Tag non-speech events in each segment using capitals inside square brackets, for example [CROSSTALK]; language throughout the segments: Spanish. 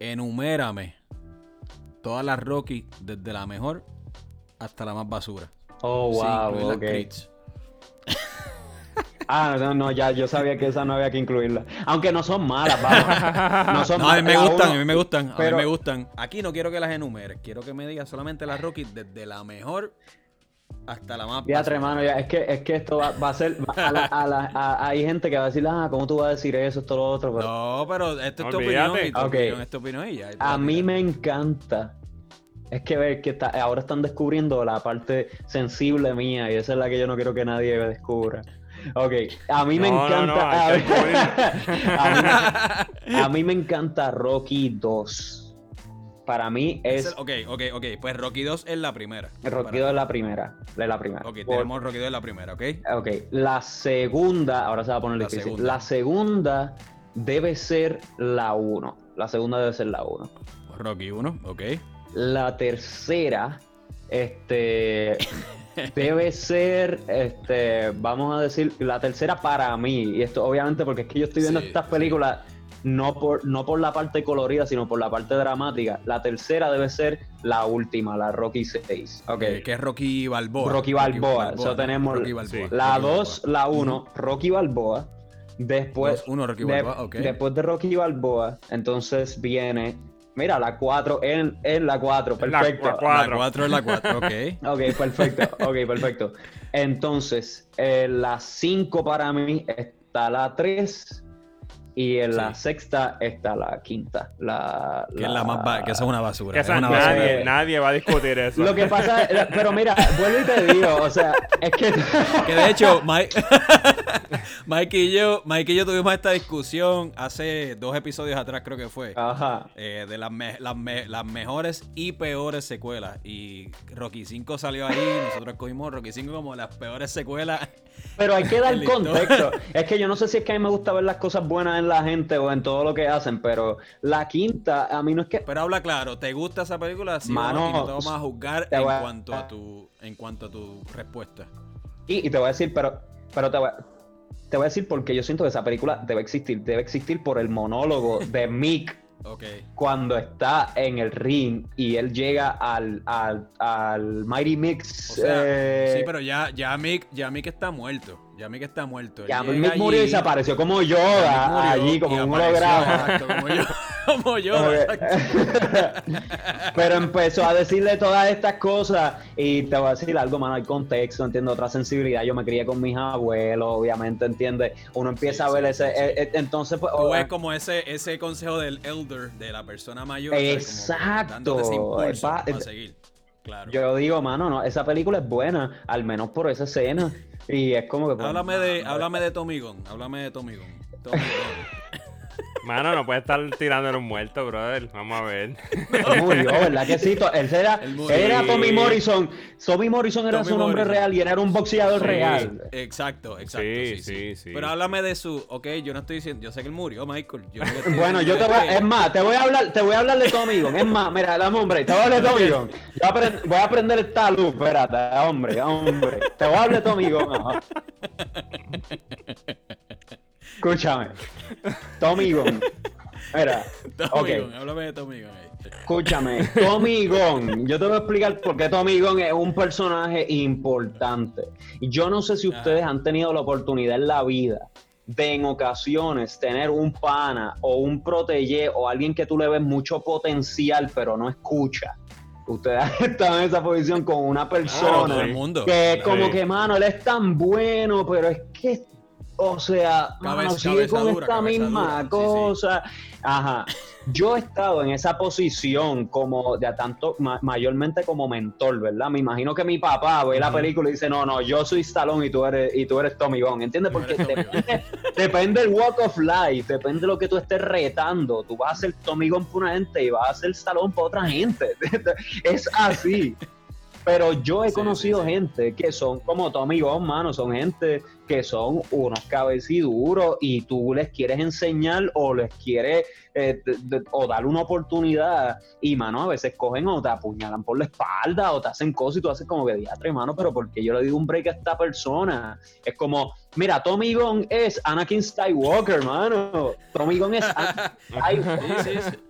enumérame todas las Rocky desde la mejor hasta la más basura. Oh, wow, incluir las ok. Creeds. [LAUGHS] Ah, no, no, ya, yo sabía que esa no había que incluirla. Aunque no son malas, vamos. [LAUGHS] No son No, a mí malas. me gustan, uno- a mí me gustan, a mí me gustan. Aquí no quiero que las enumeres, quiero que me digas solamente las Rocky desde la mejor hasta la más basura. hermano, ya, es que, es que esto va, va a ser. va- a la- a la- a- hay gente que va a decir, ah, ¿cómo tú vas a decir eso, esto, lo otro? Pero No, pero esto es tu opinión y tu Ok. opinión es tu opinión y ya. y tú la a mí me encanta. Es que ver que está- ahora están descubriendo la parte sensible mía y esa es la que yo no quiero que nadie descubra. Ok, a mí me No, encanta. no, a mí, [LAUGHS] a mí me encanta Rocky 2. Para mí Es es. el- ok, ok, ok. Pues Rocky 2 es la primera. Rocky Para- 2 es la primera. Es la primera. Ok, Por- tenemos Rocky 2 en la primera, ¿ok? Ok, la segunda, ahora se va a poner La difícil. segunda. La segunda debe ser la 1. La segunda debe ser la 1. Rocky 1, ok. La tercera, este, [LAUGHS] debe ser, este, vamos a decir, la tercera para mí. Y esto obviamente porque es que yo estoy viendo Sí, estas sí. No por, no por la parte colorida, sino por la parte dramática. La tercera debe ser la última, la Rocky 6. Ok. Eh, que es Rocky Balboa. Rocky Balboa, eso tenemos- Rocky Balboa. La Rocky 2, la 1, Rocky Balboa. Después, 1 Rocky de- Balboa, ok. después de Rocky Balboa, entonces viene, mira, la 4, en, en la 4, En la- perfecto. la cuatro. La 4 es la 4, ok. [LAUGHS] Ok, perfecto, ok, perfecto. Entonces, en la 5 para mí está la 3 y en la sexta está la quinta. La, Que es la más ba- que eso es una basura. Que es esa- una basura. nadie, nadie va a discutir [LAUGHS] eso. Lo que pasa, es- pero mira, vuelvo y te digo, o sea, es que... [LAUGHS] Que de hecho, Mike, [LAUGHS] Mike y yo, Mike y yo tuvimos esta discusión hace dos episodios atrás, creo que fue. Ajá. eh, de las, me- las, me- las mejores y peores secuelas. Y Rocky 5 salió ahí. Nosotros cogimos Rocky 5 como las peores secuelas. Pero hay que dar contexto. Es que yo no sé si es que a mí me gusta ver las cosas buenas en la gente o en todo lo que hacen, pero la quinta, a mí no es que. Pero habla claro, ¿te gusta esa película? Sí, o no? Mano, y no te vamos a juzgar en a- cuanto a tu en cuanto a tu respuesta. Y, y te voy a decir, pero, pero te voy a, te voy a decir porque yo siento que esa película debe existir. Debe existir por el monólogo de Mick Cuando está en el ring y él llega al, al, al Mighty Mix. O sea, eh, sí, pero ya, ya Mick, ya Mick está muerto. Ya Mick está muerto. Él ya Mick murió y allí, se apareció como Yoda allí, como un holograma. Exacto, como yo. [LAUGHS] Como yo, Como. [LAUGHS] Pero empezó a decirle todas estas cosas y te voy a decir algo, mano, hay contexto, entiendo otra sensibilidad. Yo me crié con mis abuelos, obviamente, entiende. Uno empieza Sí, a ver sí, ese, sí, eh, eh, entonces pues, Tú oh, ves como ese, ese consejo del elder, de la persona mayor. Como Exacto. dándote ese impulso Pa- para seguir. Claro. yo digo, mano, no, esa película es buena, al menos por esa escena. [LAUGHS] Y es como que. pues, Háblame de, mano, háblame de Tommy Gunn. Háblame de Tommy Gunn. Tommy Gunn. Mano, no puede estar tirándole un muerto, brother. Vamos a ver. Murió, ¿verdad que sí? To- Él era, era Tommy Morrison. Tommy Morrison era Tommy su nombre Morrison. real y él era un boxeador Sí. real. Exacto, exacto. Sí, Sí, sí, sí, sí. Pero háblame de su. Ok, yo no estoy diciendo. Yo sé que él murió, Michael. Yo no Bueno, yo te voy a, es más, te voy a hablar, te voy a hablar de Tommy Gunn. Es más, mira, dame hombre, te voy a hablar de Tommy. Voy a, aprend- voy a aprender esta luz, espérate, hombre, hombre. Te voy a hablar de Tommy ajá. [LAUGHS] Escúchame. Tommy Gunn. Mira, Tommy ok. Gunn, háblame de Tommy ahí. Escúchame, Tommy Gunn, yo te voy a explicar por qué Tommy Gunn es un personaje importante. Yo no sé si ustedes han tenido la oportunidad en la vida de en ocasiones tener un pana o un protege o alguien que tú le ves mucho potencial pero no escucha. Ustedes [LAUGHS] han estado en esa posición con una persona todo el mundo. que es como Sí. que, mano, él es tan bueno, pero es que, o sea, mano, Cabeza- sigue con dura, esta misma dura, sí, sí. cosa. Ajá. Yo he estado en esa posición como de a tanto, ma- mayormente como mentor, ¿verdad? Me imagino que mi papá ve la película y dice, no, no, yo soy Stallone y tú eres, y tú eres Tommy Gunn, ¿entiendes? Porque depende, [LAUGHS] depende el walk of life, depende de lo que tú estés retando. Tú vas a ser Tommy Gunn para una gente y vas a ser Stallone para otra gente. [LAUGHS] es así. Pero yo he Sí, conocido sí, sí. gente que son como Tommy Gunn, mano, son gente que son unos cabeciduros y tú les quieres enseñar o les quieres eh, o darle una oportunidad y, mano, a veces cogen o te apuñalan por la espalda o te hacen cosas y tú haces como que diatre, mano, pero porque yo le digo un break a esta persona? Es como, mira, Tommy Gunn es Anakin Skywalker, mano. Tommy Gunn es Anakin [LAUGHS] Sí, Skywalker.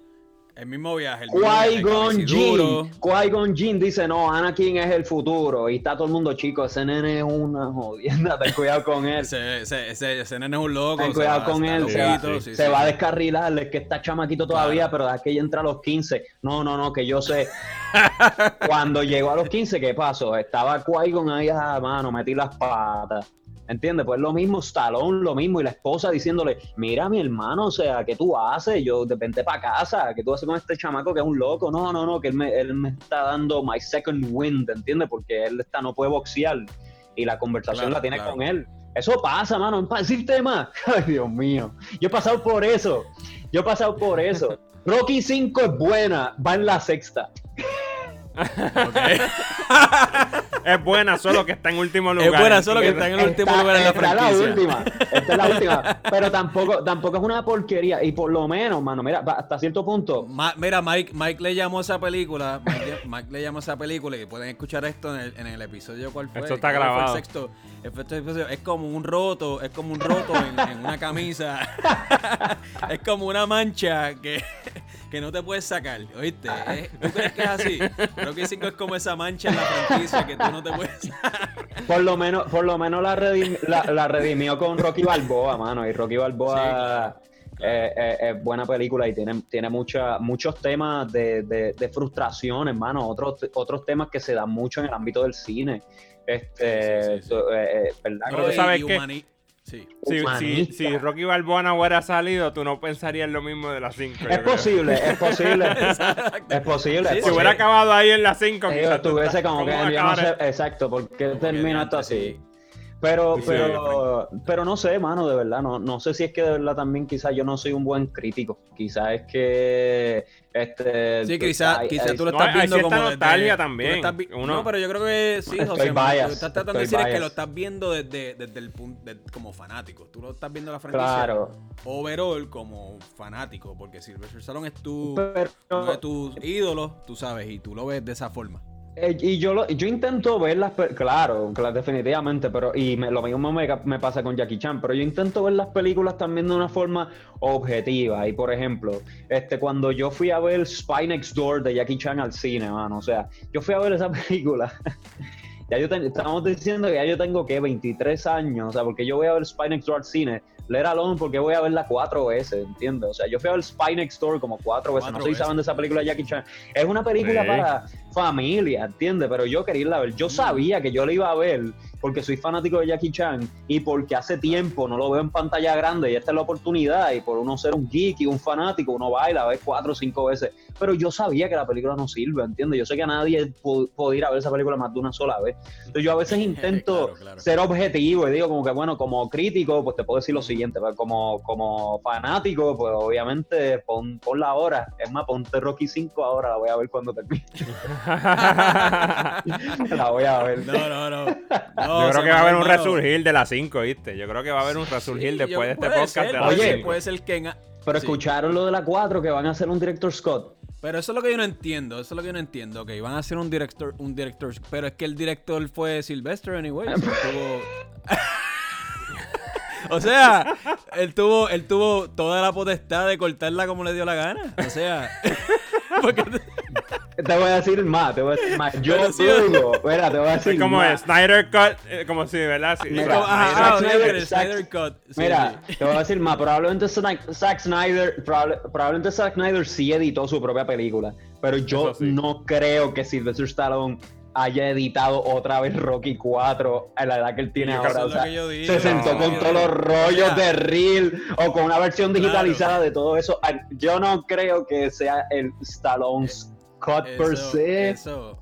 El mismo viaje. Qui-Gon. Jinn. Qui-Gon Jinn dice, no, Anakin es el futuro. Y está todo el mundo, chico, ese nene es una jodienda, ten cuidado con él. Ese, ese, ese, ese nene es un loco. Ten cuidado con él, se va, loquito, sí, se sí, va a descarrilar, es que está chamaquito todavía, Claro. pero de que ella entra a los 15. No, no, no, que yo sé. [LAUGHS] Cuando llegó a los 15, ¿qué pasó? Estaba Qui-Gon ahí a mano, metí las patas. ¿Entiendes? Pues lo mismo, Stallone, lo mismo, y la esposa diciéndole, mira mi hermano, o sea, ¿qué tú haces? Yo de vente para casa, ¿qué tú haces con este chamaco que es un loco? No, no, no, que él me, él me está dando my second wind, ¿entiendes? Porque él está, no puede boxear y la conversación Claro, la tiene claro. con él. Eso pasa, mano, para decirte más. Ay, Dios mío. Yo he pasado por eso. Yo he pasado por eso. [LAUGHS] Rocky 5 es buena, va en la sexta. Ok. [LAUGHS] Es buena, solo que está en último lugar. Es buena, solo que está en el último lugar en la esta es franquicia. la última. Esta es la última. Pero tampoco, tampoco es una porquería. Y por lo menos, mano, mira, hasta cierto punto. Ma- mira, Mike, Mike le llamó a esa película. Mike, Mike le llamó a esa película y pueden escuchar esto en el, en el episodio cuál fue. Esto está grabado. El sexto, el sexto episodio. Es como un roto, es como un roto en, en una camisa. [LAUGHS] es como una mancha que, que no te puedes sacar, ¿oíste? Es- ¿Tú crees que es así? Creo que 5 es como esa mancha en la franquicia que tú no te puedes sacar. Por lo menos, por lo menos la, redim- la, la redimió con Rocky Balboa, mano. Y Rocky Balboa Sí, claro, eh, eh, es buena película y tiene, tiene mucha, muchos temas de, de, de frustración, hermano. Otros, otros temas que se dan mucho en el ámbito del cine. Este, Sí, sí, eh, eh, ¿verdad? Tú Y- sabes y humani- Sí. Si, si, si Rocky Balboa no hubiera salido, tú no pensarías lo mismo de las 5. Es posible, es posible. [LAUGHS] es posible. Es Si hubiera posible. acabado ahí en las 5, Eh, tuviese como que yo no sé, exacto, ¿por qué termina esto así? Sí. Pero, Sí, pero, pero no sé, mano, de verdad, no, no sé si es que de verdad también quizás yo no soy un buen crítico. Quizás es que este Sí, quizás quizá tú lo estás viendo como nostalgia desde- también. estás Uno- No, pero yo creo que sí, Estoy José. biased, Lo que estás tratando de estoy decir es que lo estás viendo desde, desde el punto de- como fanático. Tú lo estás viendo la franquicia Claro. overall como fanático, porque Sylvester Stallone es tu, Pero- uno de tus ídolos, tú sabes, y tú lo ves de esa forma. Eh, y yo lo, yo intento ver las pe- claro, claro, definitivamente, pero y me- lo mismo me, me pasa con Jackie Chan, pero yo intento ver las películas también de una forma objetiva. Y por ejemplo, este cuando yo fui a ver Spy Next Door de Jackie Chan al cine, mano, o sea, yo fui a ver esa [LAUGHS] película. ya yo ten- estamos diciendo que ya yo tengo que 23 años, o sea, porque yo voy a ver Spy Next Door al cine. Let alone porque voy a verla cuatro veces, ¿entiendes? O sea, yo fui a ver Spy Next Door como cuatro veces. Cuatro no sé si veces. saben de esa película de Jackie Chan. Es una película Sí. para familia, ¿entiendes? Pero yo quería irla a ver. Yo Mm. sabía que yo la iba a ver porque soy fanático de Jackie Chan y porque hace tiempo no lo veo en pantalla grande y esta es la oportunidad y por uno ser un geek y un fanático, uno va y la ve cuatro o cinco veces. Pero yo sabía que la película no sirve, ¿entiendes? Yo sé que a nadie pu- puede ir a ver esa película más de una sola vez. Entonces yo a veces [LAUGHS] intento Claro, claro. ser objetivo y digo como que bueno, como crítico, pues te puedo decir lo siguiente, pues, como, como fanático, pues obviamente pon, pon la hora. Es más, ponte Rocky 5 ahora, la voy a ver cuando termine. [LAUGHS] [LAUGHS] la voy a ver. No, no, no. [LAUGHS] Yo creo que va a haber un resurgir de las 5, ¿viste? Yo creo que va a haber un resurgir Sí, después de este podcast ser, de las Oye, ser, 5. puede ser que en- Pero Sí. escucharon lo de la 4 que van a hacer un director Scott. Pero eso es lo que yo no entiendo, eso es lo que yo no entiendo, que iban a hacer un director, un director, pero es que el director fue Sylvester anyway, o sea, tuvo- O sea, él tuvo, él tuvo toda la potestad de cortarla como le dio la gana. O sea, [LAUGHS] porque Te voy a decir más, te voy a decir más. Yo Pero sí, espera, te voy a decir Es como más. el Snyder Cut, eh, como si, ¿verdad? Sí, Mira, como, ajá, Snyder. ah, Zack- Cut. Sí, Mira, sí. te voy a decir más. Probablemente Zack, Snyder, probable- probablemente Zack Snyder sí editó su propia película, pero yo no creo que Sylvester Stallone haya editado otra vez Rocky 4 a la edad que él tiene ahora. es O sea, que yo digo, se sentó con todos yo los rollos de reel o con una versión digitalizada Claro. de todo eso. Ah, Yo no creo que sea el Stallone's cut per Eso, se. eso.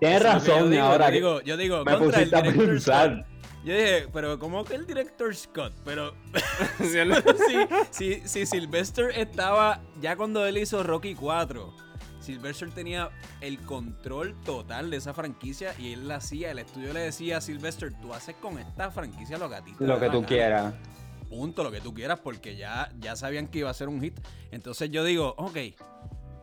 Tienes Eso yo razón, y digo, ahora yo que digo, yo digo, me contra el pusiste a director pensar. Scott. Yo dije, pero ¿cómo que el director Scott? Pero [LAUGHS] [LAUGHS] si, si, si Sylvester estaba, ya cuando él hizo Rocky 4, Sylvester tenía el control total de esa franquicia y él la hacía, el estudio le decía a Sylvester, tú haces con esta franquicia lo que a ti te Lo que tú gana". quieras. Punto, lo que tú quieras, porque ya, ya sabían que iba a ser un hit. Entonces yo digo, ok,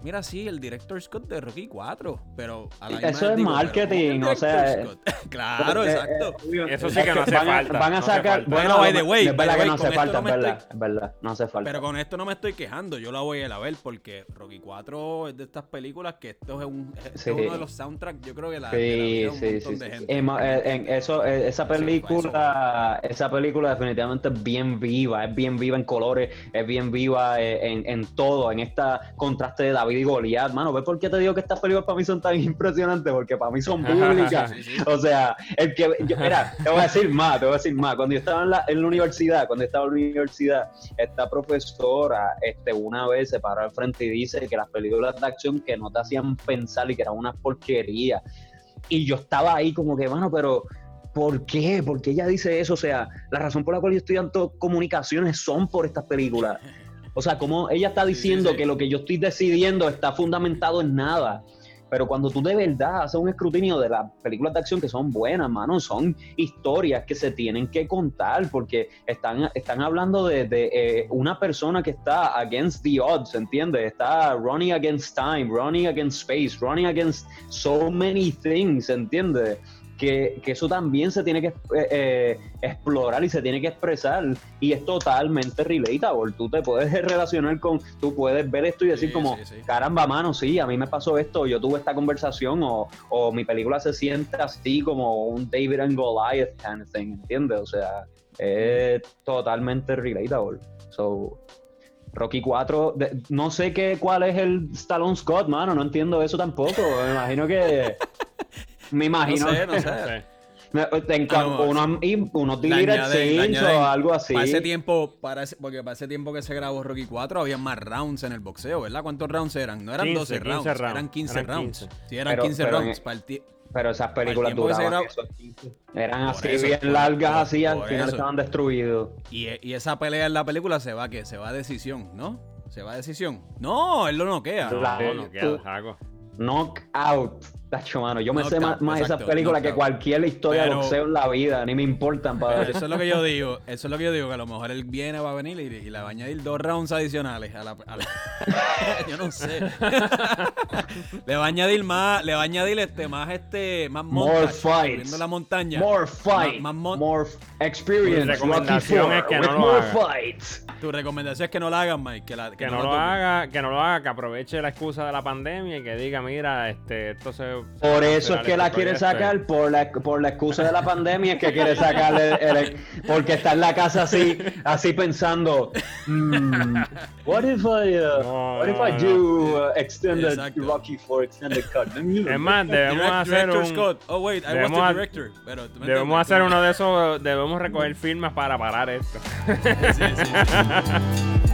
mira, sí, el director Scott de Rocky 4, pero a la Eso es digo, marketing, pero, o sea, Scott. [LAUGHS] claro, Eh, exacto. eh, Eso es sí que no hace van a- falta, Van a no sacar. falta. Bueno, Bueno, by the way, que no hace falta, no verdad. estoy- Es verdad, no hace falta. Pero con esto no me estoy quejando, yo la voy a ir a ver porque Rocky 4 es de estas películas que esto es, un, esto es uno de los soundtracks, yo creo que la, Sí, un sí, montón sí. de sí. gente. En, eh, en eso, eh, esa película, esa película definitivamente es bien viva, es bien viva en colores, es bien viva eh, en, en todo, en esta contraste de David y Goliat, mano. ¿Ves por qué te digo que estas películas para mí son tan impresionantes? Porque para mí son [LAUGHS] sí. O sea, el que, yo- mira, te voy a decir más, te voy a decir más. Cuando yo estaba en la, en la universidad, cuando yo estaba en la universidad, esta profesora, este, una vez se paró al frente y dice que las películas de acción que no te hacían pensar y que eran una porquería. Y yo estaba ahí como que, mano, pero ¿por qué? ¿Por qué ella dice eso? O sea, la razón por la cual yo estudiando comunicaciones son por estas películas. O sea, como ella está sí, diciendo sí. que lo que yo estoy decidiendo está fundamentado en nada. Pero cuando tú de verdad haces un escrutinio de las películas de acción que son buenas, mano, son historias que se tienen que contar porque están, están hablando de, de, eh, una persona que está against the odds, ¿entiendes? Está running against time, running against space, running against so many things, ¿entiendes? Que, que eso también se tiene que eh, eh, explorar y se tiene que expresar y es totalmente relatable. Tú te puedes [LAUGHS] relacionar con, tú puedes ver esto y decir Sí, como, sí, sí. caramba, mano, sí, a mí me pasó esto, yo tuve esta conversación o, o mi película se siente así como un David and Goliath kind of thing, ¿entiendes? O sea, es totalmente relatable. So, Rocky 4, de- no sé qué, cuál es el Stallone Scott, mano, no entiendo eso tampoco. Me imagino que... Me No imagino... sé, no [LAUGHS] No sé. sé. Me- en no, unos, unos o algo así. Para ese tiempo, para ese- porque para ese tiempo que se grabó Rocky 4 había más rounds en el boxeo, ¿verdad? ¿Cuántos rounds eran? No eran 15, 12 rounds, 15 rounds. eran 15 Eran rounds. 15. Sí, eran Pero- 15 pero rounds. en- para el Pero esas películas duraban 15. Eran Por así eso, bien por- largas, por- así, al por final eso. estaban destruidos. y, y esa pelea en la película se va que se va a decisión, ¿no? Se va a decisión. No, él lo noquea. La- No, no queda, saco. Knockout. Tacho, mano, yo me sé Knockout, más, más esas películas que knockout. cualquier historia de Pero- boxeo en la vida, ni me importan, padre. Eso es lo que yo [LAUGHS] digo, eso es lo que yo digo, que a lo mejor él viene, va a venir y, y le va a añadir dos rounds adicionales a la... a la- [LAUGHS] yo no sé. [LAUGHS] le va a añadir más, le va a añadir este, más este, más More fights. la montaña. More fight, Más- más mon- more experience, Rocky recomendación es que no lo more haga. fights. Tu recomendación es que no la hagan, Mike, que, la, Que no la lo toquen. haga, que no lo haga, que aproveche la excusa de la pandemia y que diga, mira, este, esto se. Por eso es que este la quiere sacar, por la, por la excusa de la pandemia, es que quiere sacar el, el- porque está en la casa así, así pensando, "Hmm, what if I, uh, No, what if I do uh, extended Exacto. Rocky for extended cut? Es más, debemos Direct- hacer director un. Scott. Oh, wait, I was debemos the director. Pero, ¿tú me Debemos entiendes? hacer uno de esos, debemos recoger firmas para parar esto. Sí, sí, sí. [LAUGHS]